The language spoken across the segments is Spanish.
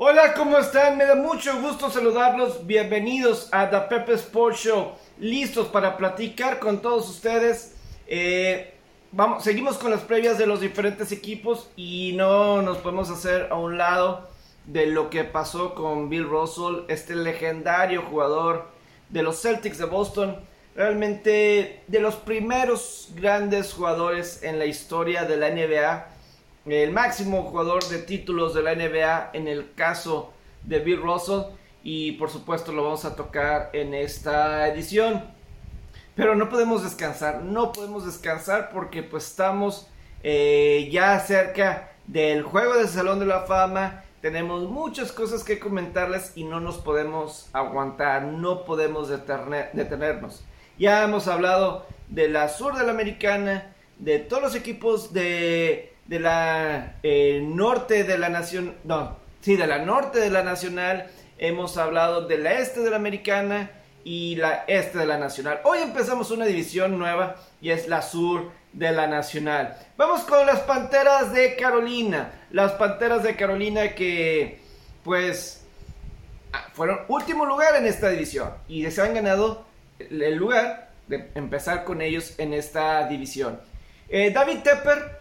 Hola, ¿cómo están? Me da mucho gusto saludarlos. Bienvenidos a The Pepe Sports Show. Listos para platicar con todos ustedes. Eh, vamos, seguimos con las previas de los diferentes equipos y no nos podemos hacer a un lado de lo que pasó con Bill Russell, este legendario jugador de los Celtics de Boston. Realmente de los primeros grandes jugadores en la historia de la NBA el máximo jugador de títulos de la NBA en el caso de Bill Russell y por supuesto lo vamos a tocar en esta edición. Pero no podemos descansar, no podemos descansar porque pues estamos eh, ya cerca del juego del Salón de la Fama. Tenemos muchas cosas que comentarles y no nos podemos aguantar, no podemos detenernos. Ya hemos hablado de la sur de la americana, de todos los equipos de de la eh, norte de la nación, no, sí, de la norte de la nacional, hemos hablado de la este de la americana y la este de la nacional. Hoy empezamos una división nueva y es la sur de la nacional. Vamos con las Panteras de Carolina. Las Panteras de Carolina que pues ah, fueron último lugar en esta división y se han ganado el lugar de empezar con ellos en esta división. Eh, David Tepper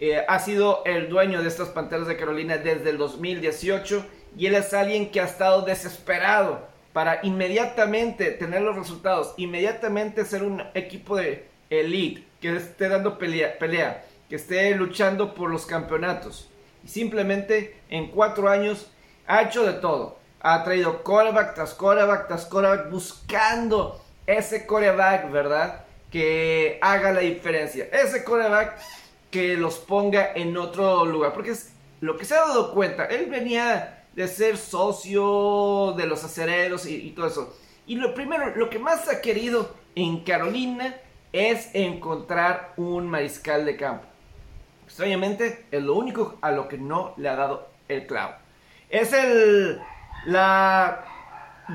eh, ha sido el dueño de estas Panteras de Carolina desde el 2018 y él es alguien que ha estado desesperado para inmediatamente tener los resultados, inmediatamente ser un equipo de elite, que esté dando pelea, pelea que esté luchando por los campeonatos. Y simplemente en cuatro años ha hecho de todo. Ha traído coreback tras coreback tras coreback buscando ese coreback, ¿verdad? Que haga la diferencia. Ese coreback que los ponga en otro lugar. Porque es lo que se ha dado cuenta. Él venía de ser socio de los acereros y, todo eso. Y lo primero, lo que más ha querido en Carolina es encontrar un mariscal de campo. Extrañamente, es lo único a lo que no le ha dado el clavo. Es el. La.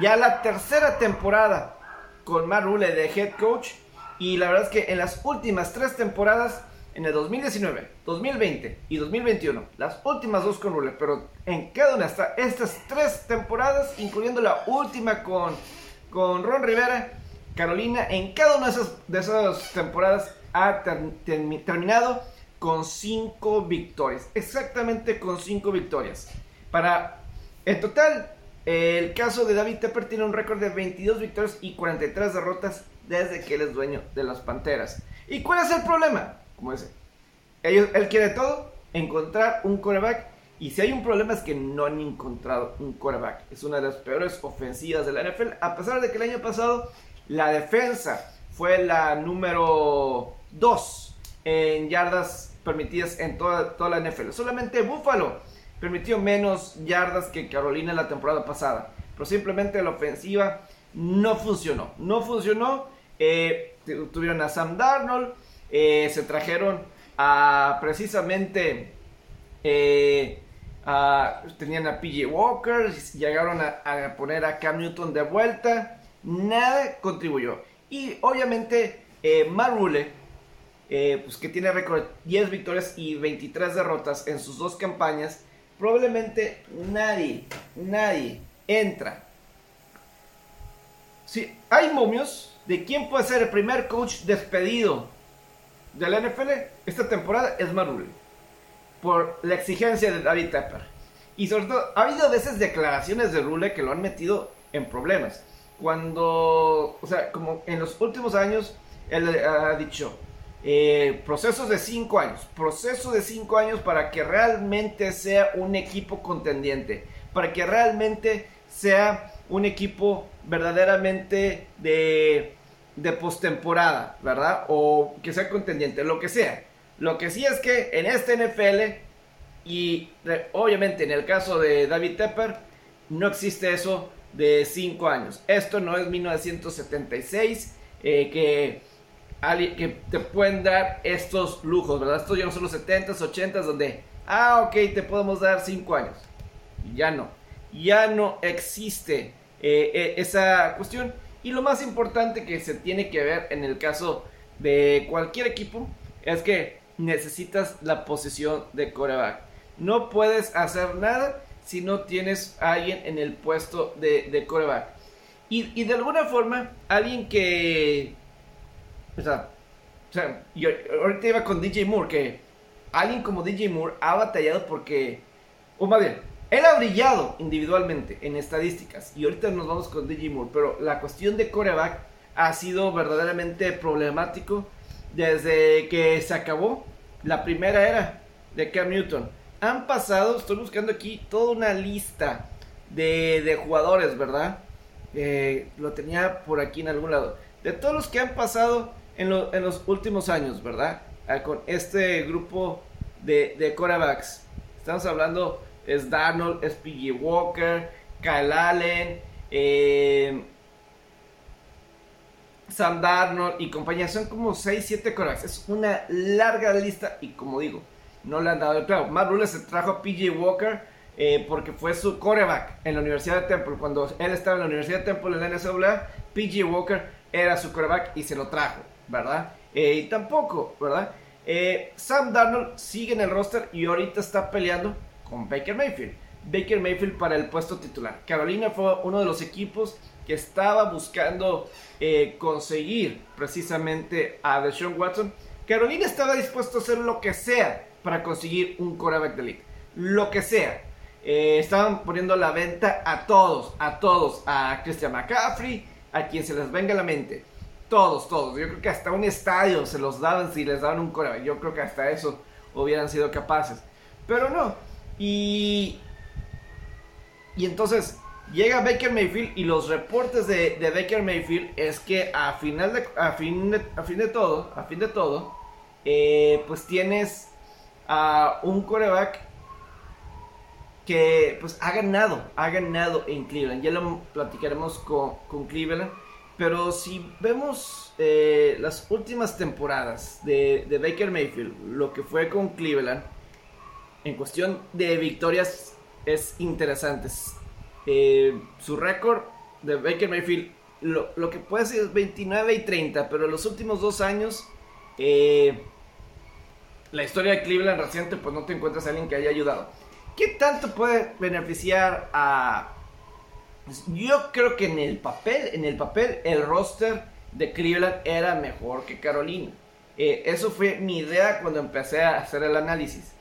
Ya la tercera temporada con Matt Rule de head coach. Y la verdad es que en las últimas tres temporadas en el 2019, 2020 y 2021, las últimas dos con Rule, pero en cada una hasta estas tres temporadas, incluyendo la última con, con Ron Rivera, Carolina, en cada una de esas, de esas temporadas ha terminado con cinco victorias, exactamente con cinco victorias. Para, en total, el caso de David Tepper tiene un récord de 22 victorias y 43 derrotas desde que él es dueño de las Panteras. ¿Y cuál es el problema? Como ese. Ellos, él quiere todo, encontrar un coreback. Y si hay un problema es que no han encontrado un coreback. Es una de las peores ofensivas de la NFL. A pesar de que el año pasado la defensa fue la número 2 en yardas permitidas en toda, toda la NFL. Solamente Buffalo permitió menos yardas que Carolina la temporada pasada. Pero simplemente la ofensiva no funcionó. No funcionó. Eh, tuvieron a Sam Darnold. Eh, se trajeron a precisamente eh, tenían a PJ Walker, llegaron a, poner a Cam Newton de vuelta, nada contribuyó. Y obviamente eh, Marule, eh, pues que tiene récord 10 victorias y 23 derrotas en sus dos campañas, probablemente nadie, nadie entra. Si hay momios de quién puede ser el primer coach despedido de la NFL esta temporada es Marule. Por la exigencia de David Tepper. Y sobre todo, ha habido veces declaraciones de Rule que lo han metido en problemas. Cuando, o sea, como en los últimos años, él ha dicho, eh, procesos de 5 años, proceso de 5 años para que realmente sea un equipo contendiente, para que realmente sea un equipo verdaderamente de de postemporada, ¿verdad? O que sea contendiente, lo que sea. Lo que sí es que en este NFL y obviamente en el caso de David Tepper no existe eso de 5 años. Esto no es 1976 eh, que, que te pueden dar estos lujos, ¿verdad? Estos ya no son los 70s, 80s donde, ah, ok, te podemos dar 5 años. Ya no. Ya no existe eh, eh, esa cuestión. Y lo más importante que se tiene que ver en el caso de cualquier equipo es que necesitas la posición de coreback. No puedes hacer nada si no tienes a alguien en el puesto de, de coreback. Y, y, de alguna forma, alguien que... O sea, o sea, yo ahorita iba con DJ Moore, que alguien como DJ Moore ha batallado porque... O más bien, él ha brillado individualmente en estadísticas. Y ahorita nos vamos con DJ Moore. Pero la cuestión de coreback ha sido verdaderamente problemático desde que se acabó la primera era de Cam Newton. Han pasado, estoy buscando aquí toda una lista de, jugadores, ¿verdad? Eh, lo tenía por aquí en algún lado. De todos los que han pasado en, los últimos años, ¿verdad? Ah, con este grupo de, de quarterbacks. Estamos hablando, es Darnold, es PG Walker, Kyle Allen, eh, Sam Darnold y compañía. Son como 6, 7 corebacks. Es una larga lista y como digo, no le han dado el clavo. Matt se trajo a PJ Walker eh, porque fue su coreback en la Universidad de Temple. Cuando él estaba en la Universidad de Temple en la NCAA, PJ Walker era su coreback y se lo trajo, ¿verdad? Eh, y tampoco, ¿verdad? Sam Darnold sigue en el roster y ahorita está peleando con Baker Mayfield. Baker Mayfield para el puesto titular. Carolina fue uno de los equipos que estaba buscando eh, conseguir precisamente a Deshaun Watson. Carolina estaba dispuesto a hacer lo que sea para conseguir un quarterback de. Lo que sea. Eh, estaban poniendo a la venta a todos, a todos, a Christian McCaffrey, a quien se les venga a la mente. Todos, todos. Yo creo que hasta un estadio se los daban si les daban un quarterback. Yo creo que hasta eso hubieran sido capaces. Pero no. Y. Y entonces Llega Baker Mayfield y los reportes de, Baker Mayfield es que a final de, a fin de, a fin de todo, a fin de todo, eh, pues tienes a un coreback que pues ha ganado, ha ganado en Cleveland. Ya lo platicaremos con, Cleveland. Pero si vemos eh, las últimas temporadas de, de Baker Mayfield, lo que fue con Cleveland, en cuestión de victorias es interesante. Eh, su récord de Baker Mayfield, lo, que puede ser es 29 y 30, pero en los últimos dos años, eh, la historia de Cleveland reciente, pues no te encuentras a alguien que haya ayudado. ¿Qué tanto puede beneficiar a... Pues, yo creo que en el papel, en el papel, el roster de Cleveland era mejor que Carolina. Eh, eso fue mi idea cuando empecé a hacer el análisis.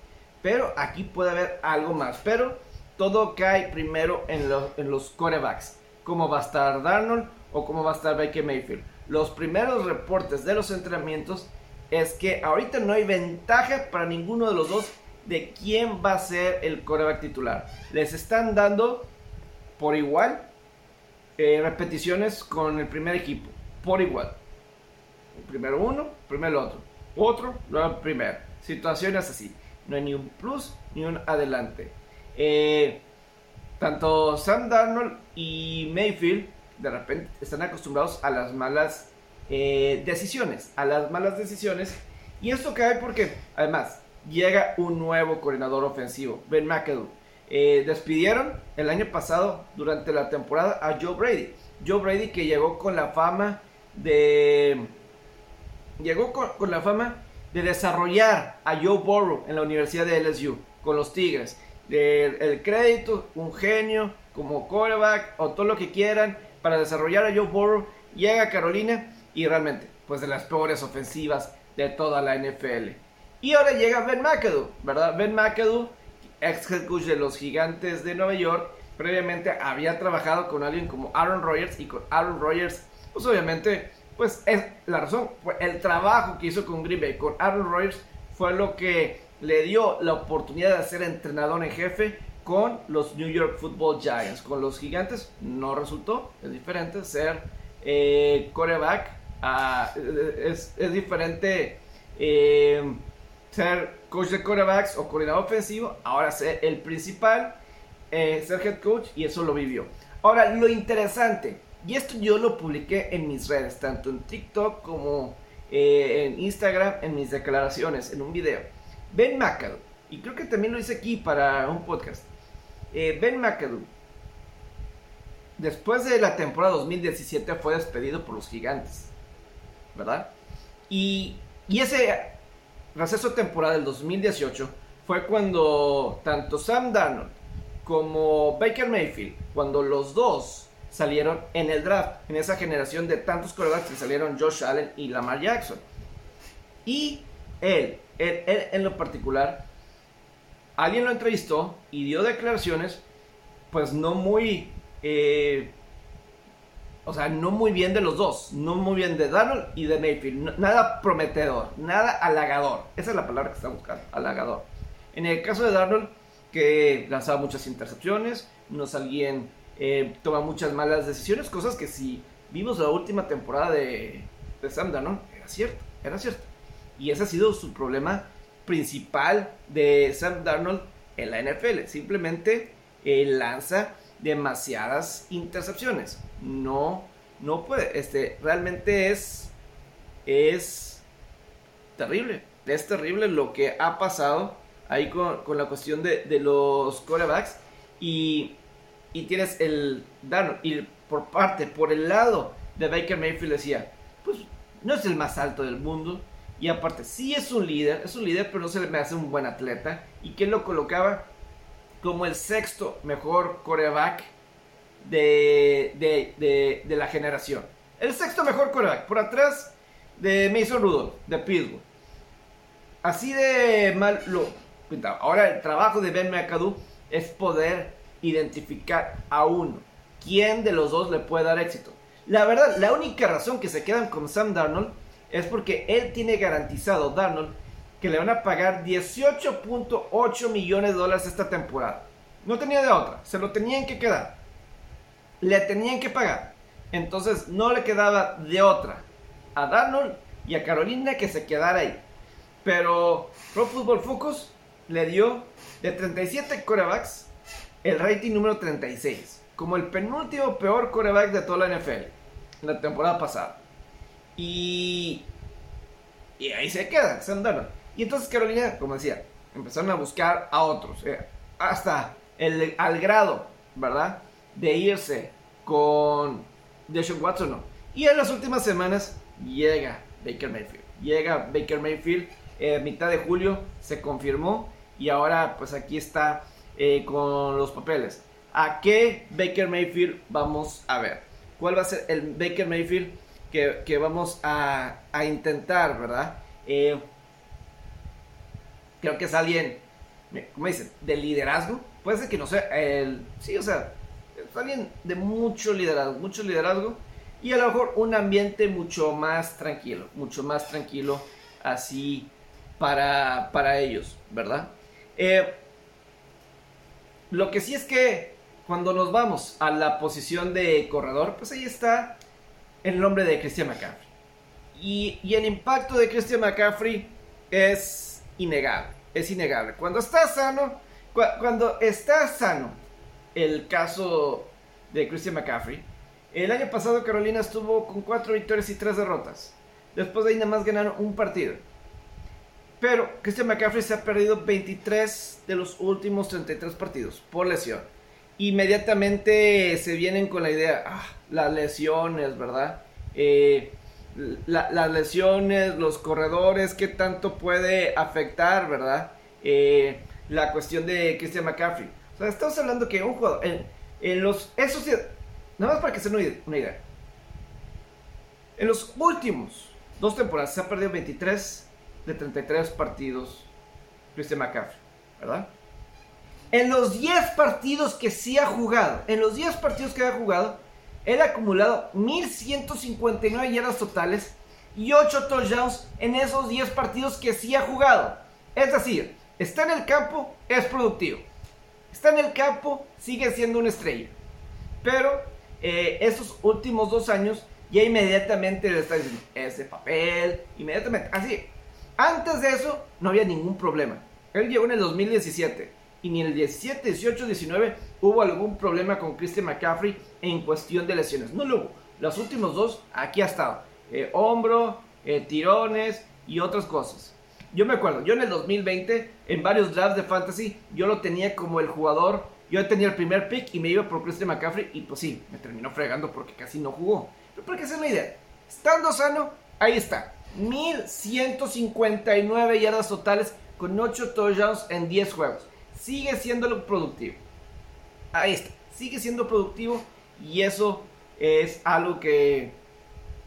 Pero aquí puede haber algo más. Pero todo cae primero en los, en los corebacks. Cómo va a estar Darnold o cómo va a estar Baker Mayfield. Los primeros reportes de los entrenamientos es que ahorita no hay ventaja para ninguno de los dos de quién va a ser el coreback titular. Les están dando por igual eh, repeticiones con el primer equipo. Por igual. Primero uno, primero otro. Otro, luego primero. Situaciones así. No hay ni un plus ni un adelante. Eh, tanto Sam Darnold y Mayfield de repente están acostumbrados a las malas eh, decisiones, a las malas decisiones. Y esto cae porque, además, llega un nuevo coordinador ofensivo, Ben McAdoo. Eh, despidieron el año pasado, durante la temporada, a Joe Brady. Joe Brady que llegó con la fama de... Llegó con, con la fama de desarrollar a Joe Burrow en la Universidad de LSU, con los Tigres el crédito, un genio, como coreback o todo lo que quieran para desarrollar a Joe Burrow. Llega Carolina y realmente, pues de las peores ofensivas de toda la NFL. Y ahora llega Ben McAdoo, ¿verdad? Ben McAdoo, ex head coach de los Gigantes de Nueva York, previamente había trabajado con alguien como Aaron Rodgers y con Aaron Rodgers, pues obviamente, pues es la razón, el trabajo que hizo con Green Bay, con Aaron Rodgers, fue lo que le dio la oportunidad de ser entrenador en jefe con los New York Football Giants. Con los gigantes no resultó, es diferente ser eh, ah, es, diferente eh, ser coach de corebacks o coordinador ofensivo, ahora ser el principal, eh, ser head coach y eso lo vivió. Ahora, lo interesante, y esto yo lo publiqué en mis redes, tanto en TikTok como en Instagram, en mis declaraciones, en un video Ben McAdoo, y creo que también lo hice aquí para un podcast. Eh, ben McAdoo, después de la temporada 2017, fue despedido por los gigantes, ¿verdad? Y, y ese receso temporal del 2018 fue cuando tanto Sam Darnold como Baker Mayfield, cuando los dos salieron en el draft, en esa generación de tantos corebacks que salieron Josh Allen y Lamar Jackson. Y él, en lo particular, alguien lo entrevistó y dio declaraciones, pues no muy, eh, o sea, no muy bien de los dos, no muy bien de Darnold y de Mayfield, nada prometedor, nada halagador, esa es la palabra que está buscando, halagador. En el caso de Darnold, que lanzaba muchas intercepciones, no alguien eh, toma muchas malas decisiones, cosas que si vimos la última temporada de, de Sam Darnold, era cierto, era cierto. Y ese ha sido su problema principal de Sam Darnold en la NFL. Simplemente eh, lanza demasiadas intercepciones. No, no puede. Este, realmente es, es terrible. Es terrible lo que ha pasado ahí con, la cuestión de, de los corebacks. Y y tienes el Darnold. Y por parte, por el lado de Baker Mayfield decía, pues no es el más alto del mundo. Y aparte, sí es un líder, es un líder, pero no se le me hace un buen atleta. ¿Y quién lo colocaba? Como el sexto mejor coreback de, de, de, la generación. El sexto mejor coreback, por atrás de Mason Rudolph, de Pittsburgh. Así de mal lo Ahora el trabajo de Ben McAdoo es poder identificar a uno. ¿Quién de los dos le puede dar éxito? La verdad, la única razón que se quedan con Sam Darnold es porque él tiene garantizado, Darnold, que le van a pagar 18.8 millones de dólares esta temporada. No tenía de otra, se lo tenían que quedar. Le tenían que pagar. Entonces no le quedaba de otra a Darnold y a Carolina que se quedara ahí. Pero Pro Football Focus le dio de 37 corebacks el rating número 36, como el penúltimo peor coreback de toda la NFL la temporada pasada. Y, y ahí se queda, se andaron. Y entonces Carolina, como decía, empezaron a buscar a otros, eh, hasta el, al grado, ¿verdad? De irse con Deshaun Watson. Y en las últimas semanas llega Baker Mayfield. Llega Baker Mayfield, eh, mitad de julio se confirmó y ahora pues aquí está eh, con los papeles. ¿A qué Baker Mayfield vamos a ver? ¿Cuál va a ser el Baker Mayfield que, vamos a, intentar, verdad? Eh, creo que es alguien, ¿cómo dicen? De liderazgo. Puede ser que no sea el... Sí, o sea, es alguien de mucho liderazgo, mucho liderazgo. Y a lo mejor un ambiente mucho más tranquilo, mucho más tranquilo así para, para ellos, ¿verdad? Eh, lo que sí es que cuando nos vamos a la posición de corredor, pues ahí está el nombre de Christian McCaffrey. Y, el impacto de Christian McCaffrey es innegable, es innegable. Cuando está sano, cuando está sano el caso de Christian McCaffrey, el año pasado Carolina estuvo con cuatro victorias y tres derrotas. Después de ahí nada más ganaron un partido. Pero Christian McCaffrey se ha perdido 23 de los últimos 33 partidos por lesión. Inmediatamente se vienen con la idea, ah, las lesiones, ¿verdad? Eh, las lesiones, los corredores, qué tanto puede afectar, ¿verdad? Eh, la cuestión de Christian McCaffrey. O sea, estamos hablando que un jugador, en, los, eso sí, nada más para que se una una idea. En los últimos dos temporadas se ha perdido 23 de 33 partidos Christian McCaffrey, ¿verdad? En los 10 partidos que sí ha jugado, en los 10 partidos que ha jugado, él ha acumulado 1159 yardas totales y 8 touchdowns en esos 10 partidos que sí ha jugado. Es decir, está en el campo, es productivo. Está en el campo, sigue siendo una estrella. Pero eh, esos últimos dos años ya inmediatamente le está diciendo ese papel, inmediatamente, así, antes de eso, no había ningún problema. Él llegó en el 2017 y ni en el 17, 18, 19 hubo algún problema con Christian McCaffrey en cuestión de lesiones. No lo hubo. Los últimos dos, aquí ha estado. Eh, hombro, eh, tirones y otras cosas. Yo me acuerdo, yo en el 2020, en varios drafts de fantasy, yo lo tenía como el jugador. Yo tenía el primer pick y me iba por Christian McCaffrey y pues sí, me terminó fregando porque casi no jugó. Pero para que se la idea, estando sano, ahí está. 1159 yardas totales con 8 touchdowns en 10 juegos. Sigue siendo lo productivo. ahí está, sigue siendo productivo y eso es algo que,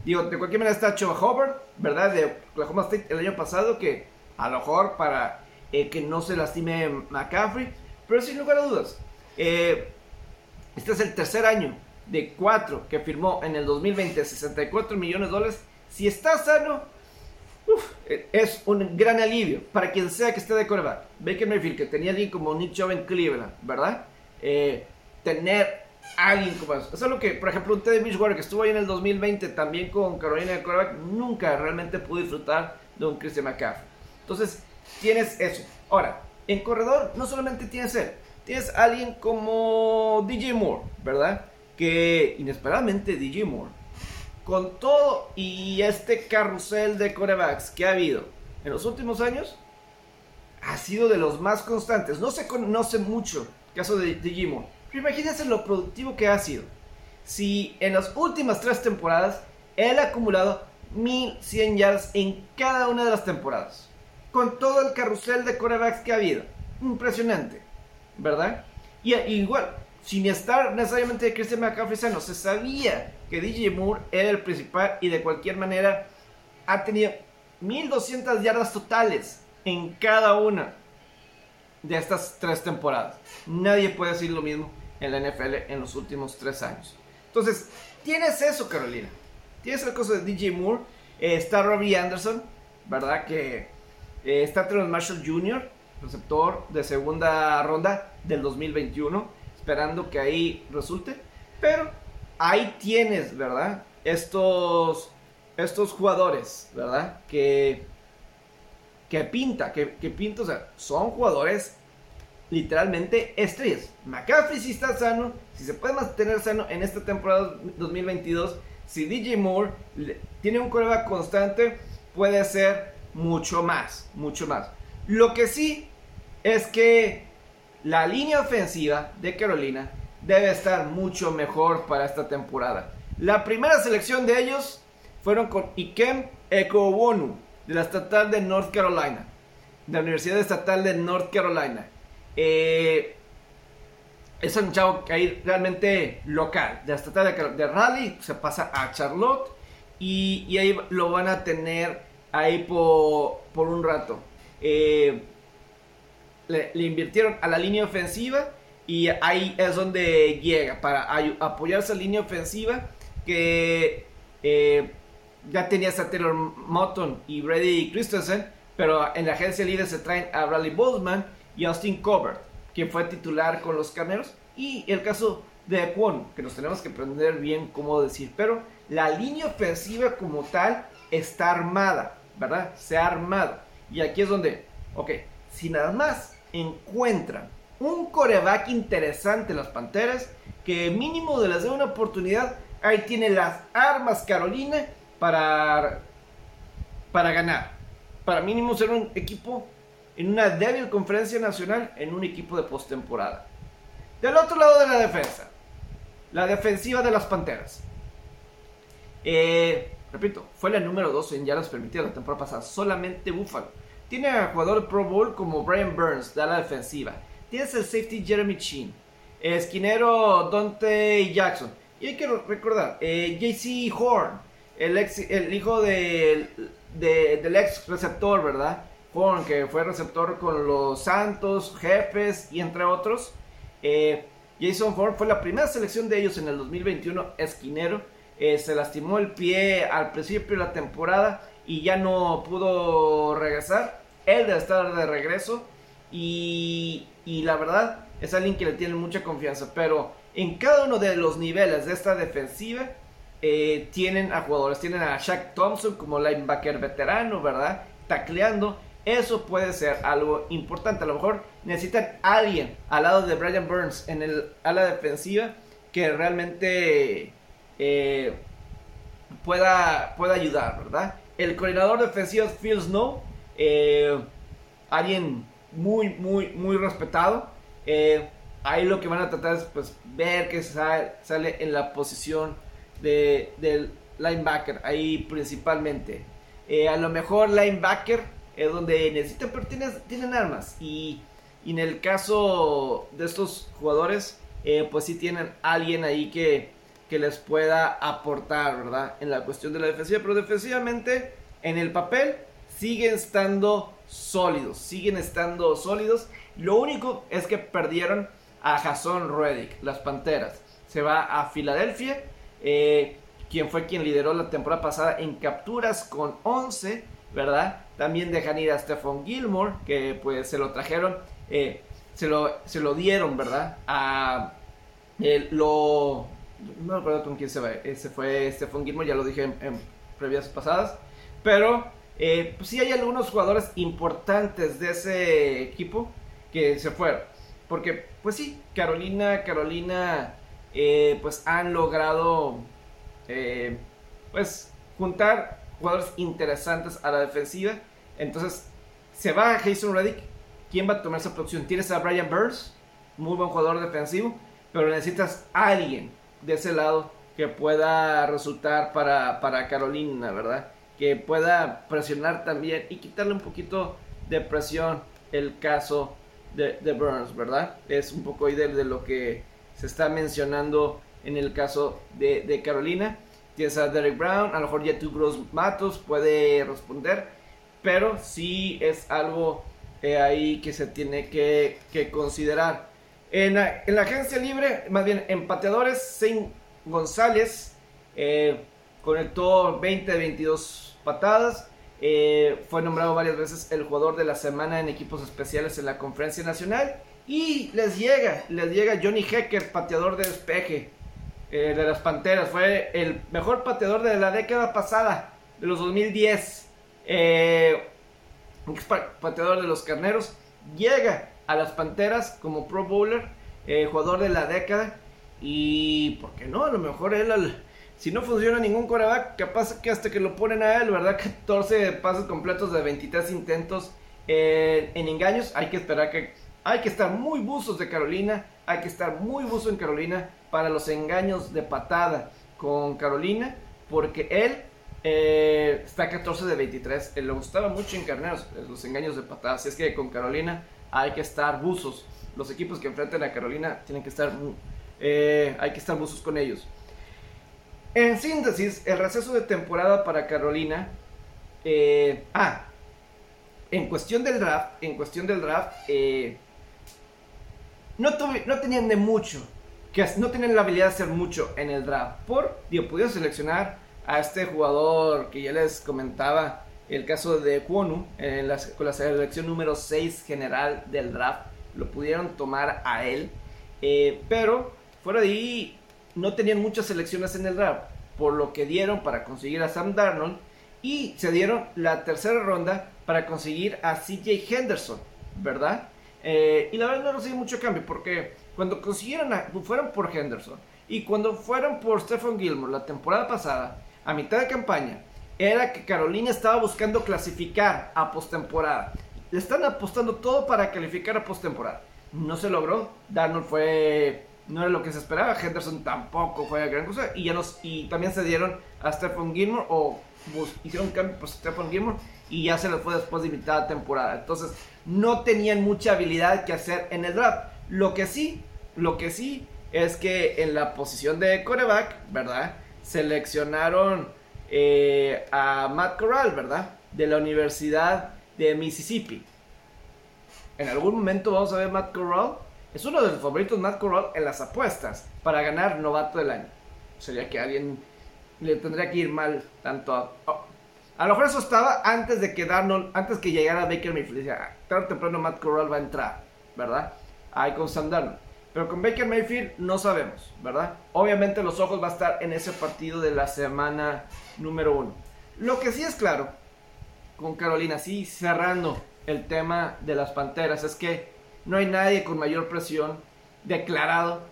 digo, de cualquier manera está Chuba Hubbard, ¿verdad? De Oklahoma State el año pasado, que a lo mejor para eh, que no se lastime McCaffrey, pero sin lugar a dudas, eh, este es el tercer año de cuatro que firmó en el 2020, 64 millones de dólares. Si está sano, es un gran alivio para quien sea que esté de coreback. Baker Mayfield, que tenía alguien como Nick Chubb en Cleveland, ¿verdad? Eh, tener alguien como eso. Es algo que, por ejemplo, un Teddy Bridgewater que estuvo ahí en el 2020 también con Carolina de coreback, nunca realmente pudo disfrutar de un Christian McCaffrey. Entonces, tienes eso. Ahora, en corredor no solamente tienes él, tienes alguien como DJ Moore, ¿verdad? Que inesperadamente DJ Moore con todo y este carrusel de corebacks que ha habido en los últimos años, ha sido de los más constantes. No se conoce mucho caso de Digimon, pero imagínense lo productivo que ha sido. Si en las últimas tres temporadas él ha acumulado 1100 yards en cada una de las temporadas, con todo el carrusel de corebacks que ha habido. Impresionante, ¿verdad? Y igual, sin estar necesariamente Christian McCaffrey sano, se sabía que DJ Moore era el principal y de cualquier manera ha tenido 1200 yardas totales en cada una de estas tres temporadas. Nadie puede decir lo mismo en la NFL en los últimos tres años. Entonces, tienes eso, Carolina. Tienes el caso de DJ Moore. Eh, está Robbie Anderson, ¿verdad? Que eh, está Terrence Marshall Jr., receptor de segunda ronda del 2021 esperando que ahí resulte. Pero ahí tienes, ¿verdad? Estos, estos jugadores, ¿verdad? Que, que pinta, que, que pinta, o sea, son jugadores literalmente estrellas. McCaffrey si está sano, si se puede mantener sano en esta temporada 2022, si DJ Moore tiene un coreback constante, puede ser mucho más, mucho más. Lo que sí es que la línea ofensiva de Carolina debe estar mucho mejor para esta temporada. La primera selección de ellos fueron con Ikem Ekowonu de la Estatal de North Carolina, de la Universidad Estatal de North Carolina. Eh, es un chavo que hay realmente local, de la Estatal de, Raleigh, se pasa a Charlotte y, ahí lo van a tener ahí por, por un rato. Eh, le, invirtieron a la línea ofensiva y ahí es donde llega para apoyar esa línea ofensiva que eh, ya tenía a Taylor Motton y Brady Christensen, pero en la agencia líder se traen a Bradley Bozeman y Austin Covert, quien fue titular con los Cameros, y el caso de Kwon, que nos tenemos que aprender bien cómo decir, pero la línea ofensiva como tal está armada, ¿verdad? Se ha armado. Y aquí es donde, ok, si nada más encuentran un coreback interesante las Panteras, que mínimo de les dé una oportunidad, ahí tiene las armas Carolina para, para ganar. Para mínimo ser un equipo en una débil conferencia nacional, en un equipo de postemporada. Del otro lado de la defensa, la defensiva de las Panteras. Eh, repito, fue la número 2 en yardas permitidas la temporada pasada, solamente Buffalo tiene a jugador Pro Bowl como Brian Burns de la defensiva. Tienes el safety Jeremy Chin. Esquinero Dante Jackson. Y hay que recordar, eh, JC Horn, el, el hijo del ex receptor, ¿verdad? Horn, que fue receptor con los Santos, Jefes y entre otros. Eh, Jason Horn fue la primera selección de ellos en el 2021, esquinero. Eh, se lastimó el pie al principio de la temporada y ya no pudo regresar él debe estar de regreso y, la verdad es alguien que le tiene mucha confianza. Pero en cada uno de los niveles de esta defensiva eh, tienen a jugadores. Tienen a Shaq Thompson como linebacker veterano, ¿verdad? Tacleando. Eso puede ser algo importante. A lo mejor necesitan alguien al lado de Brian Burns en el ala defensiva que realmente eh, pueda, pueda ayudar, ¿verdad? El coordinador defensivo es Phil Snow eh, alguien muy, muy, muy respetado. Eh, ahí lo que van a tratar es pues, ver que sale, sale en la posición de, del linebacker, ahí principalmente. Eh, a lo mejor linebacker es donde necesitan, pero tienen, tienen armas. Y, en el caso de estos jugadores, eh, pues sí tienen alguien ahí que, que les pueda aportar, ¿verdad? En la cuestión de la defensiva, pero defensivamente en el papel siguen estando sólidos, siguen estando sólidos. Lo único es que perdieron a Jason Reddick, las Panteras. Se va a Filadelfia, eh, quien fue quien lideró la temporada pasada en capturas con 11, ¿verdad? También dejan ir a Stephon Gilmore, que pues se lo trajeron, eh, se, lo, se lo dieron, ¿verdad? A lo... No recuerdo con quién se va, ese fue Stephon Gilmore, ya lo dije en previas pasadas, pero eh, pues sí hay algunos jugadores importantes de ese equipo que se fueron. Porque, pues sí, Carolina, Carolina, eh, pues han logrado, eh, pues, juntar jugadores interesantes a la defensiva. Entonces, se va Jason Reddick. ¿Quién va a tomar esa producción? Tienes a Brian Burns, muy buen jugador defensivo, pero necesitas a alguien de ese lado que pueda resultar para, para Carolina, ¿verdad? Que pueda presionar también y quitarle un poquito de presión el caso de, Burns, ¿verdad? Es un poco ahí de, lo que se está mencionando en el caso de, Carolina. Tienes a Derek Brown, a lo mejor ya tu Gross Matos puede responder, pero sí es algo eh, ahí que se tiene que, considerar. En la, en la, agencia libre, más bien en pateadores, Saint González eh, conectó 20 de 22 patadas. Eh, fue nombrado varias veces el jugador de la semana en equipos especiales en la conferencia nacional. Y les llega, les llega Johnny Hecker, pateador de despeje eh, de las Panteras. Fue el mejor pateador de la década pasada, de los 2010. Eh, pateador de los Carneros. Llega a las Panteras como Pro Bowler, jugador de la década. Y, ¿por qué no? A lo mejor él al si no funciona ningún coreback, capaz que hasta que lo ponen a él, ¿verdad? 14 pases completos de 23 intentos eh, en engaños. Hay que esperar que. Hay que estar muy buzos de Carolina. Hay que estar muy buzo en Carolina para los engaños de patada con Carolina. Porque él eh, está 14 de 23. Él le gustaba mucho en Carneros los engaños de patada. Así es que con Carolina hay que estar buzos. Los equipos que enfrenten a Carolina tienen que estar. Eh, hay que estar buzos con ellos. En síntesis, el receso de temporada para Carolina. Eh, ah, en cuestión del draft, en cuestión del draft, eh, no, no tenían de mucho, que no tenían la habilidad de hacer mucho en el draft. Por, digo, pudieron seleccionar a este jugador que ya les comentaba, el caso de Kwonu, en con la selección número 6 general del draft, lo pudieron tomar a él, eh, pero fuera de ahí no tenían muchas selecciones en el draft, por lo que dieron para conseguir a Sam Darnold y se dieron la tercera ronda para conseguir a CJ Henderson, ¿verdad? Eh, y la verdad no recibí mucho cambio porque cuando consiguieron a, fueron por Henderson y cuando fueron por Stephen Gilmore la temporada pasada, a mitad de campaña, era que Carolina estaba buscando clasificar a postemporada. Le están apostando todo para calificar a postemporada. No se logró. Darnold fue no era lo que se esperaba. Henderson tampoco fue a gran cosa. Y, ya nos, y también se dieron a Stephen Gilmore o hicieron un cambio por Stephen Gilmore y ya se les fue después de mitad temporada. Entonces no tenían mucha habilidad que hacer en el draft. Lo que sí, lo que sí es que en la posición de coreback, ¿verdad? Seleccionaron eh, a Matt Corral, ¿verdad? De la Universidad de Mississippi. En algún momento vamos a ver Matt Corral es uno de los favoritos Matt Corral en las apuestas para ganar novato del año. Sería que alguien le tendría que ir mal tanto a... A lo mejor eso estaba antes de que Darnold, antes que llegara Baker Mayfield. Ah, tarde o temprano Matt Corral va a entrar, ¿verdad? Ahí con Sam. Pero con Baker Mayfield no sabemos, ¿verdad? Obviamente los ojos va a estar en ese partido de la semana número uno. Lo que sí es claro, con Carolina, sí cerrando el tema de las Panteras, es que no hay nadie con mayor presión declarado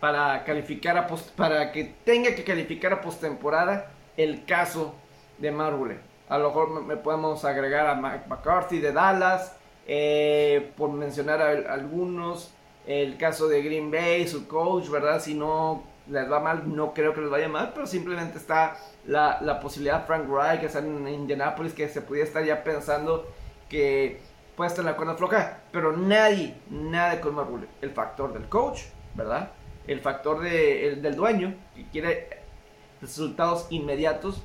para calificar a para que tenga que calificar a postemporada el caso de Marble. A lo mejor me, podemos agregar a Mike McCarthy de Dallas, eh, por mencionar algunos, el caso de Green Bay, su coach, ¿verdad? Si no les va mal, no creo que les vaya mal, pero simplemente está la, la posibilidad Frank Wright, que está en Indianapolis, que se pudiera estar ya pensando que puede estar la cuerda floja, pero nadie, nadie con Marrule. El factor del coach, ¿verdad? el factor de, del dueño, que quiere resultados inmediatos,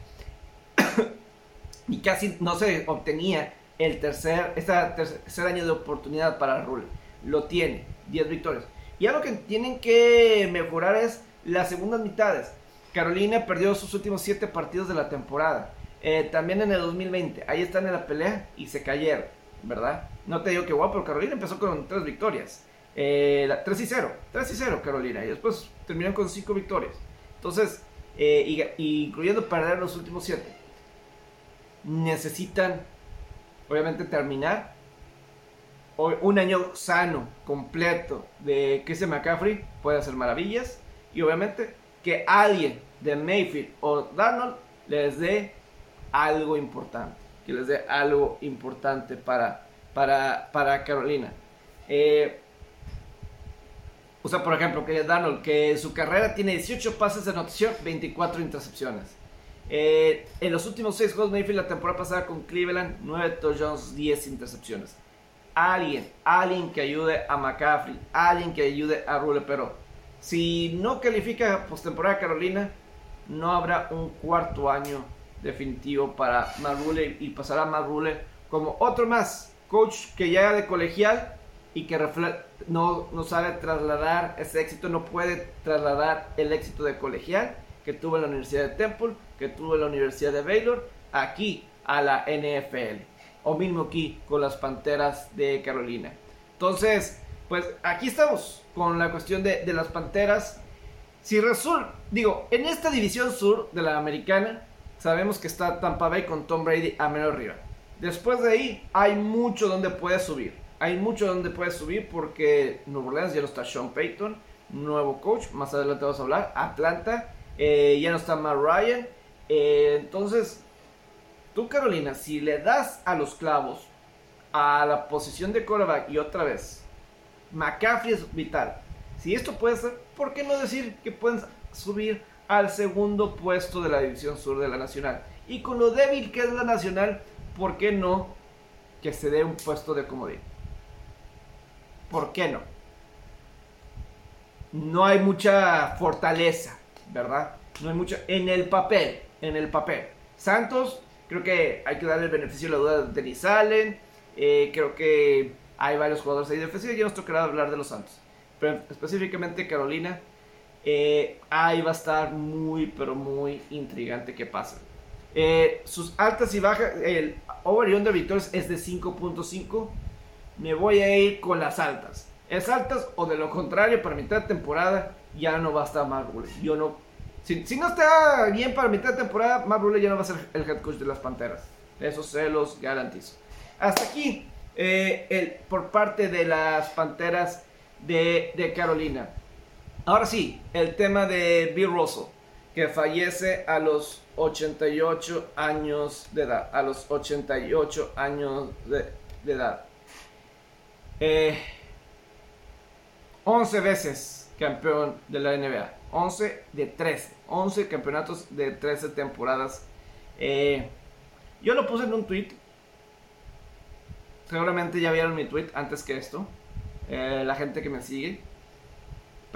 y casi no se obtenía el tercer, este tercer año de oportunidad para Rule. Lo tiene, 10 victorias. Y algo que tienen que mejorar es las segundas mitades. Carolina perdió sus últimos 7 partidos de la temporada. Eh, también en el 2020, ahí están en la pelea y se cayeron, ¿verdad? No te digo que guapo, pero Carolina empezó con 3 victorias. 3 eh, y 0, 3 y 0 Carolina, y después terminaron con 5 victorias. Entonces, eh, incluyendo perder los últimos 7, necesitan obviamente terminar un año sano, completo de Christian McCaffrey puede hacer maravillas y obviamente que alguien de Mayfield o Darnold les dé algo importante, que les dé algo importante para, para, para Carolina. Eh, o sea, por ejemplo, que Darnold, que su carrera tiene 18 pases de anotación, 24 intercepciones. Eh, en los últimos 6 juegos, Mayfield la temporada pasada con Cleveland, 9 touchdowns, 10 intercepciones. Alguien, alguien que ayude a McCaffrey, alguien que ayude a Rule, pero si no califica postemporada Carolina, no habrá un cuarto año definitivo para Marrule y pasará Marrule como otro más, coach que llega de colegial y que no, no sabe trasladar ese éxito, no puede trasladar el éxito de colegial que tuvo en la Universidad de Temple, que tuvo en la Universidad de Baylor, aquí a la NFL. O mismo aquí con las Panteras de Carolina. Entonces, pues aquí estamos con la cuestión de, las Panteras. Si resulta, digo, en esta división sur de la americana, sabemos que está Tampa Bay con Tom Brady a menos arriba. Después de ahí, hay mucho donde puede subir. Hay mucho donde puede subir porque Nueva Orleans ya no está Sean Payton, nuevo coach, más adelante vamos a hablar. Atlanta eh, ya no está Matt Ryan. Eh, entonces, tú Carolina, si le das a los clavos a la posición de quarterback y otra vez, McCaffrey es vital. Si esto puede ser, ¿por qué no decir que pueden subir al segundo puesto de la división sur de la nacional? Y con lo débil que es la nacional, ¿por qué no que se dé un puesto de comodín? ¿Por qué no? No hay mucha fortaleza ¿verdad? No hay mucho en el papel, en el papel. Santos, creo que hay que darle el beneficio de la duda de Denis Allen. Eh, creo que hay varios jugadores ahí defensivos. Ya nos tocará hablar de los Santos. Pero específicamente Carolina, eh, ahí va a estar muy, pero muy intrigante que pase. Eh, sus altas y bajas, el over y under victorias es de 5.5. Me voy a ir con las altas. Es altas o de lo contrario, para mitad de temporada ya no va a estar Matt Rule. Yo no. Si, no está bien para mitad de temporada, Matt Rule ya no va a ser el head coach de las Panteras. Eso se los garantizo. Hasta aquí, eh, el, por parte de las Panteras de, Carolina. Ahora sí, el tema de Bill Russell, que fallece a los 88 años de edad. A los 88 años de, edad. Eh, 11 veces campeón de la NBA. 11 de 13. 11 campeonatos de 13 temporadas. Eh, yo lo puse en un tweet. Seguramente ya vieron mi tweet antes que esto. Eh, la gente que me sigue.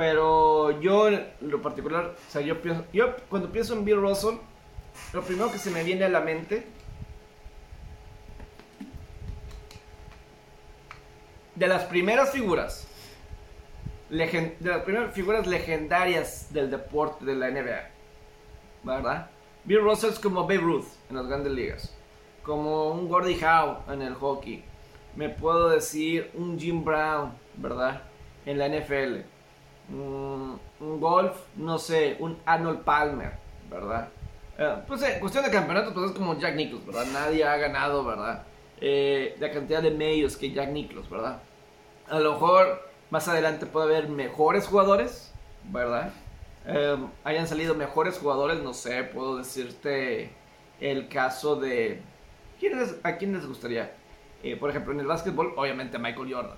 Pero yo, lo particular, o sea, yo, pienso, yo cuando pienso en Bill Russell, lo primero que se me viene a la mente de las primeras figuras de las primeras figuras legendarias del deporte de la NBA. ¿Verdad? Bill Russell es como Babe Ruth en las grandes ligas. Como un Gordie Howe en el hockey. Me puedo decir un Jim Brown, ¿verdad? En la NFL. Un golf, no sé, un Arnold Palmer, ¿verdad? Eh, pues en cuestión de campeonatos, pues es como Jack Nicklaus, ¿verdad? Nadie ha ganado, ¿verdad? Eh, la cantidad de medios que Jack Nicklaus, ¿verdad? A lo mejor más adelante puede haber mejores jugadores, ¿verdad? Hayan salido mejores jugadores, no sé, puedo decirte el caso de... ¿A quién les gustaría? Eh, por ejemplo, en el básquetbol, obviamente Michael Jordan,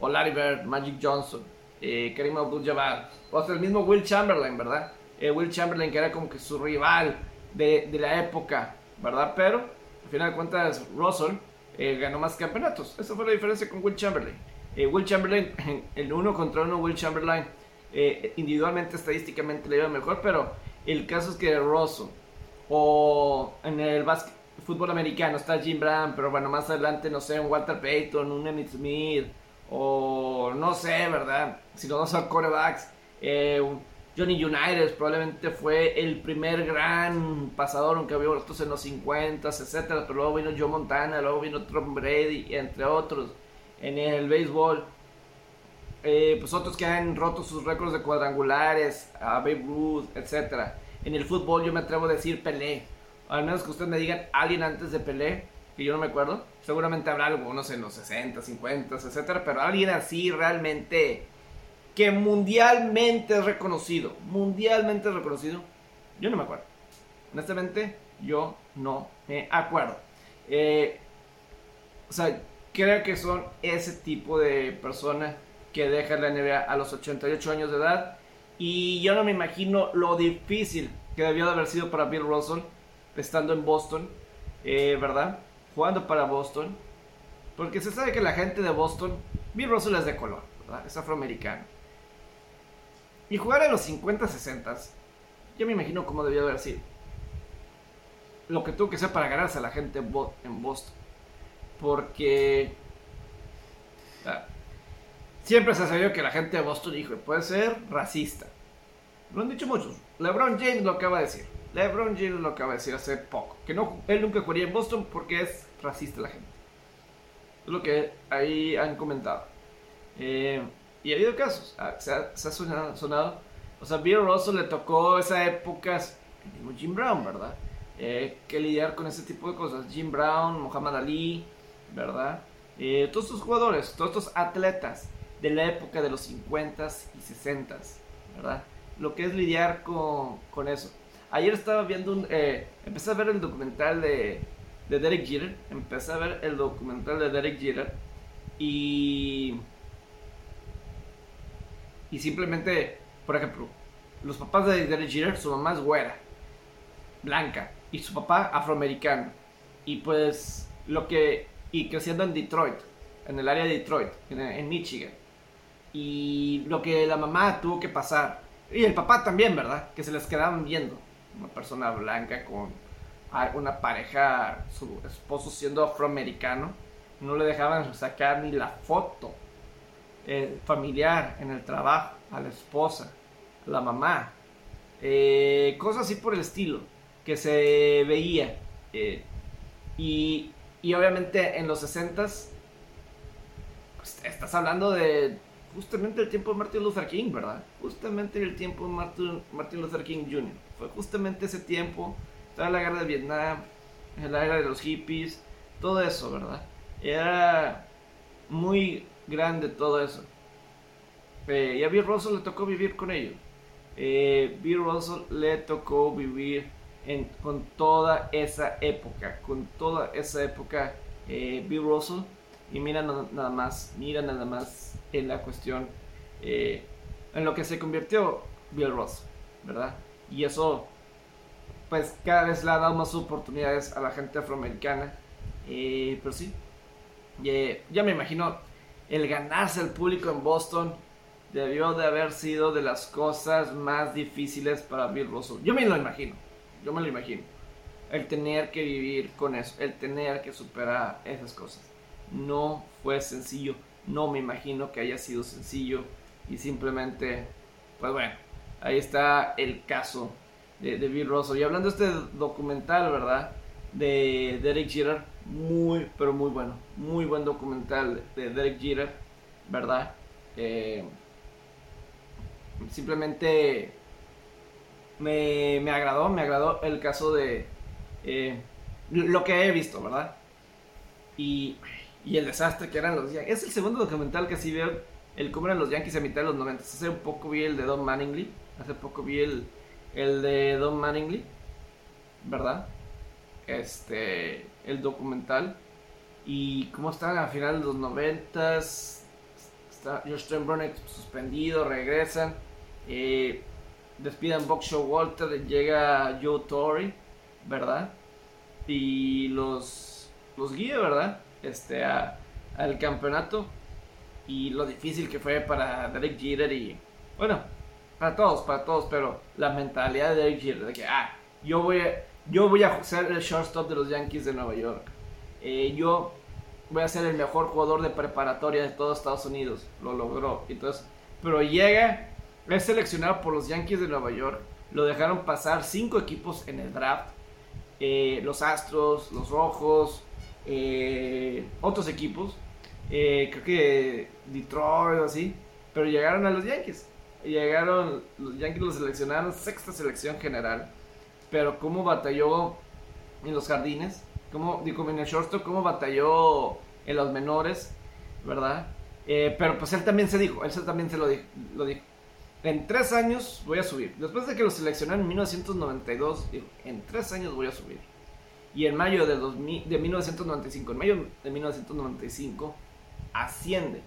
o Larry Bird, Magic Johnson, eh, Karim Abdul-Jabbar, o hasta el mismo Will Chamberlain, ¿verdad? Eh, Will Chamberlain que era como que su rival de, de, la época, ¿verdad? Pero, al final de cuentas, Russell eh, ganó más campeonatos. Esa fue la diferencia con Will Chamberlain. Eh, Will Chamberlain, el uno contra uno, Will Chamberlain individualmente, estadísticamente le iba mejor, pero el caso es que Russell o en el fútbol americano está Jim Brown, pero bueno, más adelante, no sé, un Walter Payton, un Emmitt Smith, o no sé, ¿verdad? Si no son corebacks, eh, Johnny United probablemente fue el primer gran pasador, aunque había otros en los 50, etcétera, pero luego vino Joe Montana, luego vino Tom Brady, entre otros. En el béisbol, eh, pues otros que han roto sus récords de cuadrangulares, a Babe Ruth, etcétera. En el fútbol yo me atrevo a decir Pelé. Al menos que ustedes me digan alguien antes de Pelé, que yo no me acuerdo. Seguramente habrá algunos en los 60, 50, etcétera, pero alguien así realmente que mundialmente es reconocido, mundialmente es reconocido, yo no me acuerdo. Honestamente, yo no me acuerdo. Eh, o sea, creo que son ese tipo de personas que dejan la NBA a los 88 años de edad. Y yo no me imagino lo difícil que debió de haber sido para Bill Russell estando en Boston, eh, ¿verdad? Jugando para Boston. Porque se sabe que la gente de Boston, Bill Russell es de color. Es afroamericano. Y jugar en los 50, 60, yo me imagino cómo debió haber sido. Lo que tuvo que ser para ganarse a la gente en Boston. Porque siempre se sabido que la gente de Boston, dijo puede ser racista. Lo han dicho muchos. LeBron James lo acaba de decir. LeBron James lo acaba de decir hace poco. Que no, él nunca jugaría en Boston porque es racista la gente. Es lo que ahí han comentado. Eh, y ha habido casos, ah, se ha, sonado, O sea, Bill Russell le tocó esa época, el Jim Brown, ¿verdad? Eh, que lidiar con ese tipo de cosas. Jim Brown, Muhammad Ali, ¿verdad? Eh, todos estos jugadores, todos estos atletas de la época de los 50s y 60s, ¿verdad? Lo que es lidiar con, con eso. Ayer estaba viendo un... Eh, empecé a ver el documental de, de Derek Jeter. Empecé a ver el documental de Derek Jeter. Y y simplemente, por ejemplo, los papás de Derek Jeter, su mamá es güera, blanca, y su papá afroamericano. Y pues lo que... Y creciendo en Detroit, en el área de Detroit, en, Michigan. Y lo que la mamá tuvo que pasar. Y el papá también, ¿verdad? Que se les quedaban viendo. Una persona blanca con una pareja, su esposo siendo afroamericano. No le dejaban sacar ni la foto eh, familiar, en el trabajo, a la esposa, la mamá, eh, cosas así por el estilo que se veía. Eh, y, y, obviamente en los 60 pues, estás hablando de justamente el tiempo de Martin Luther King, ¿verdad? Justamente el tiempo de Martin, Martin Luther King Jr. Fue justamente ese tiempo, toda la guerra de Vietnam, la era de los hippies, todo eso, ¿verdad? Era muy grande todo eso. Eh, y a Bill Russell le tocó vivir con ellos. Eh, Bill Russell le tocó vivir con toda esa época, con toda esa época eh, Bill Russell. Y mira nada más, mira nada más en la cuestión, en lo que se convirtió Bill Russell, ¿verdad? Y eso, pues cada vez le ha dado más oportunidades a la gente afroamericana. pero sí, ya me imagino el ganarse al público en Boston debió de haber sido de las cosas más difíciles para Bill Russell. Yo me lo imagino, yo me lo imagino. El tener que vivir con eso, el tener que superar esas cosas. No fue sencillo, no me imagino que haya sido sencillo y simplemente, pues bueno, ahí está el caso de, Bill Russell. Y hablando de este documental, ¿verdad? De Derek Jeter, muy, pero muy bueno. Muy buen documental de Derek Jeter, ¿verdad? Eh, simplemente me, me, agradó, me agradó el caso de eh, lo que he visto, ¿verdad? Y, y, el desastre que eran los Yankees. Es el segundo documental que sí veo, el cómo eran los Yankees a mitad de los 90. Hace un poco vi el de Don Manningly, hace poco vi el, el de Don Manningly, ¿verdad? Este el documental y cómo están a final de los noventas. Está George suspendido, regresan. Eh, despiden Box Show Walter, llega Joe Torre, ¿verdad? Y los, los guía, ¿verdad? Este, al campeonato. Y lo difícil que fue para Derek Jeter y, bueno, para todos, para todos, pero la mentalidad de Derek Jeter, de que, ah, yo voy a, yo voy a ser el shortstop de los Yankees de Nueva York. Eh, yo voy a ser el mejor jugador de preparatoria de todos Estados Unidos. Lo logró. Entonces, pero llega, es seleccionado por los Yankees de Nueva York. Lo dejaron pasar cinco equipos en el draft. Eh, los Astros, los Rojos, eh, otros equipos. creo que Detroit o así. Pero llegaron a los Yankees. Llegaron, los Yankees los seleccionaron, sexta selección general pero cómo batalló en los jardines, cómo, digo, en el cómo batalló en los menores, ¿verdad? Eh, pero pues él también se dijo, él también se lo dijo, lo dijo. En tres años voy a subir. Después de que lo seleccionaron en 1992, dijo, en tres años voy a subir. Y en mayo de, de 1995, en mayo de 1995, asciende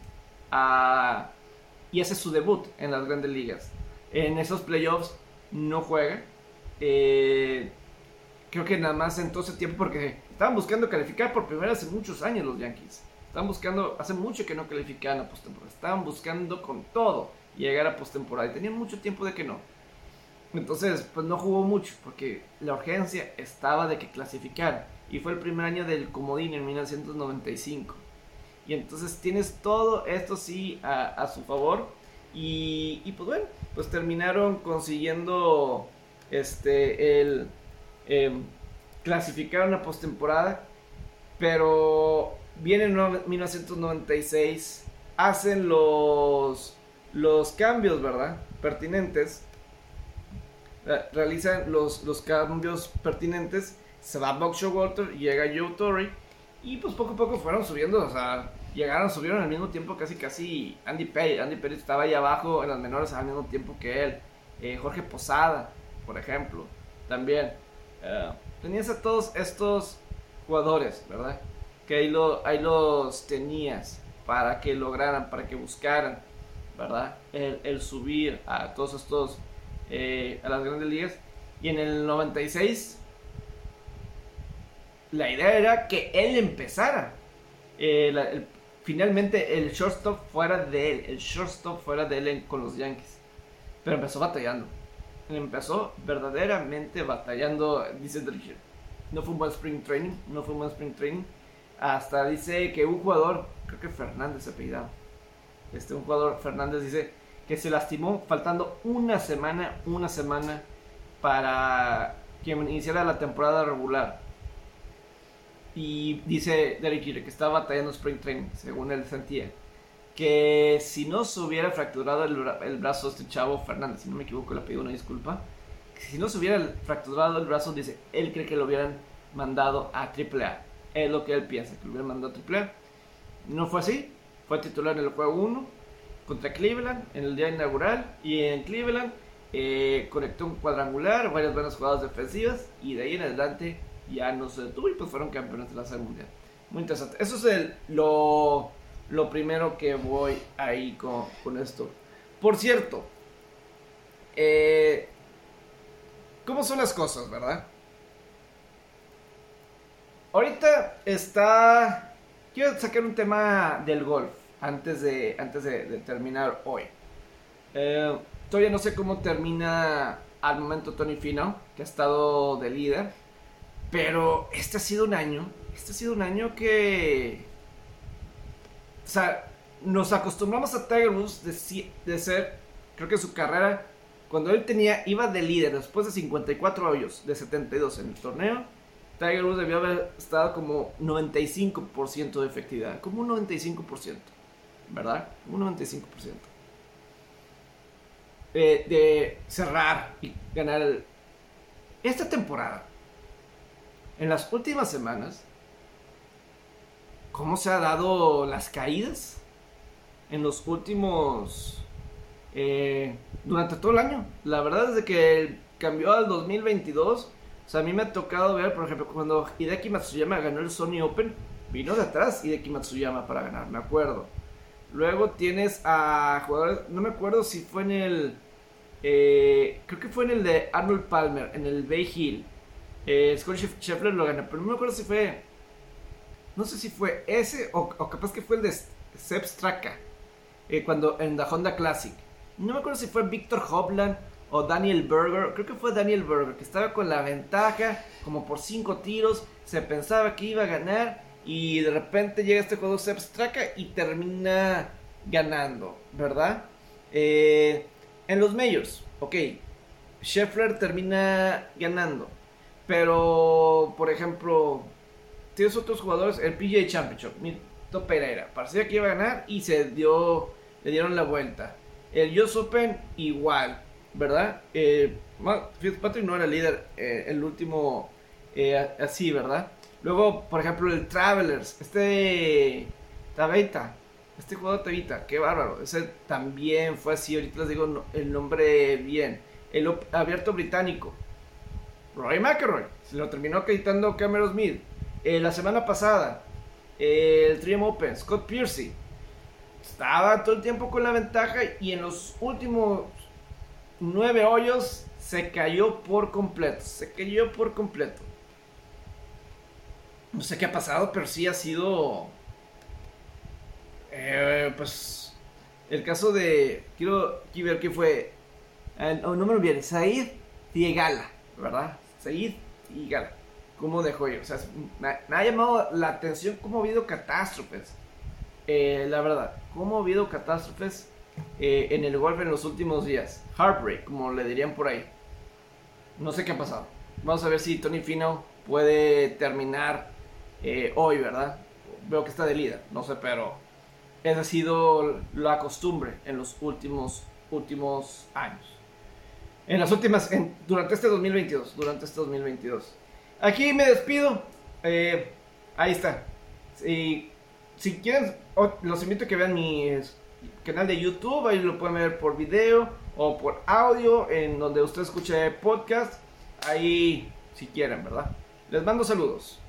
a, y hace su debut en las grandes ligas. En esos playoffs no juega, eh, creo que nada más en todo ese tiempo, porque estaban buscando calificar por primera vez en muchos años los Yankees. Estaban buscando, hace mucho que no calificaban a postemporada. Estaban buscando con todo llegar a postemporada. Y tenían mucho tiempo de que no. Entonces, pues no jugó mucho, porque la urgencia estaba de que clasificara. Y fue el primer año del Comodín en 1995. Y entonces tienes todo esto sí a, su favor. Y, y, pues bueno, pues terminaron consiguiendo este, el em, clasificar una postemporada, pero viene en 1996, hacen los, los cambios, ¿verdad? Pertinentes, realizan los, los cambios pertinentes, se va Buck Walter, llega Joe Torrey, y pues poco a poco fueron subiendo, o sea, llegaron, subieron al mismo tiempo casi casi Andy Perry, Andy Perry estaba ahí abajo en las menores al mismo tiempo que él, eh, Jorge Posada, por ejemplo. También eh, tenías a todos estos jugadores, ¿verdad? Que ahí, lo, ahí los tenías para que lograran, para que buscaran, ¿verdad? El, subir a todos estos, eh, a las grandes ligas. Y en el 96, la idea era que él empezara. Eh, finalmente el shortstop fuera de él, el shortstop fuera de él con los Yankees. Pero empezó batallando empezó verdaderamente batallando, dice Drisher. No fue un buen spring training, no fue un buen spring training. Hasta dice que un jugador, creo que Fernández se apellidado, este, un jugador, Fernández dice que se lastimó faltando una semana, una semana para que iniciara la temporada regular. Y dice Derek Jeter que estaba batallando spring training, según él sentía que si no se hubiera fracturado el, brazo este chavo Fernández, si no me equivoco, le pido una disculpa, si no se hubiera fracturado el brazo, dice, él cree que lo hubieran mandado a AAA. Es lo que él piensa, que lo hubieran mandado a AAA. No fue así, fue titular en el juego 1 contra Cleveland en el día inaugural y en Cleveland eh, conectó un cuadrangular, varias buenas jugadas defensivas y de ahí en adelante ya no se detuvo y pues fueron campeones de la Serie Mundial. Muy interesante. Eso es lo lo primero que voy ahí con, con esto. Por cierto, eh, ¿cómo son las cosas, verdad? Ahorita está... Quiero sacar un tema del golf antes de, antes de, terminar hoy. Eh, todavía no sé cómo termina al momento Tony Fino, que ha estado de líder. Pero este ha sido un año, este ha sido un año que o sea, nos acostumbramos a Tiger Woods de, ser, creo que su carrera, cuando él tenía, iba de líder después de 54 hoyos, de 72 en el torneo, Tiger Woods debió haber estado como 95% de efectividad, como un 95%, ¿verdad? Un 95%. Eh, de cerrar y ganar el... esta temporada. En las últimas semanas, cómo se ha dado las caídas en los últimos... Eh, durante todo el año. La verdad es de que cambió al 2022. O sea, a mí me ha tocado ver, por ejemplo, cuando Hideki Matsuyama ganó el Sony Open, vino de atrás Hideki Matsuyama para ganar, me acuerdo. Luego tienes a jugadores, no me acuerdo si fue en el... Eh, creo que fue en el de Arnold Palmer, en el Bay Hill. Eh, Scott lo ganó, pero no me acuerdo si fue no sé si fue ese o, capaz que fue el de Sepp Straka, eh, cuando en la Honda Classic, no me acuerdo si fue Víctor Hopland o Daniel Berger, creo que fue Daniel Berger, que estaba con la ventaja como por 5 tiros, se pensaba que iba a ganar y de repente llega este juego se abstraca y termina ganando, ¿verdad? Eh, en los majors, ok, Scheffler termina ganando, pero por ejemplo, tienes otros jugadores, el PGA Championship, Mito Pereira, parecía que iba a ganar y se dio, le dieron la vuelta. El US Open igual, ¿verdad? Eh, Fitzpatrick no era líder eh, el último eh, así, ¿verdad? Luego, por ejemplo, el Travelers, este Tabeta, este jugador Tabita, qué bárbaro, ese también fue así, ahorita les digo el nombre bien. El abierto británico, Roy McElroy, se lo terminó acreditando Cameron Smith. la semana pasada, el Triumph Open, Scott Piercy, estaba todo el tiempo con la ventaja y en los últimos nueve hoyos se cayó por completo. Se cayó por completo. No sé qué ha pasado, pero sí ha sido. Eh, pues. El caso de. Quiero, ver qué fue. Eh, no, me olvides. Said Diegala, ¿verdad? Diegala. ¿Cómo dejó yo? O sea, me, me ha llamado la atención cómo ha habido catástrofes eh, la verdad, ¿cómo ha habido catástrofes eh, en el golf en los últimos días? Heartbreak, como le dirían por ahí. No sé qué ha pasado. Vamos a ver si Tony Fino puede terminar eh, hoy, ¿verdad? Veo que está de líder, no sé, pero esa ha sido la costumbre en los últimos, últimos años. En las últimas, durante este 2022, durante este 2022. Aquí me despido. ahí está. Y si quieren, los invito a que vean mi canal de YouTube, ahí lo pueden ver por video o por audio, en donde usted escuche podcast, ahí si quieren, ¿verdad? Les mando saludos.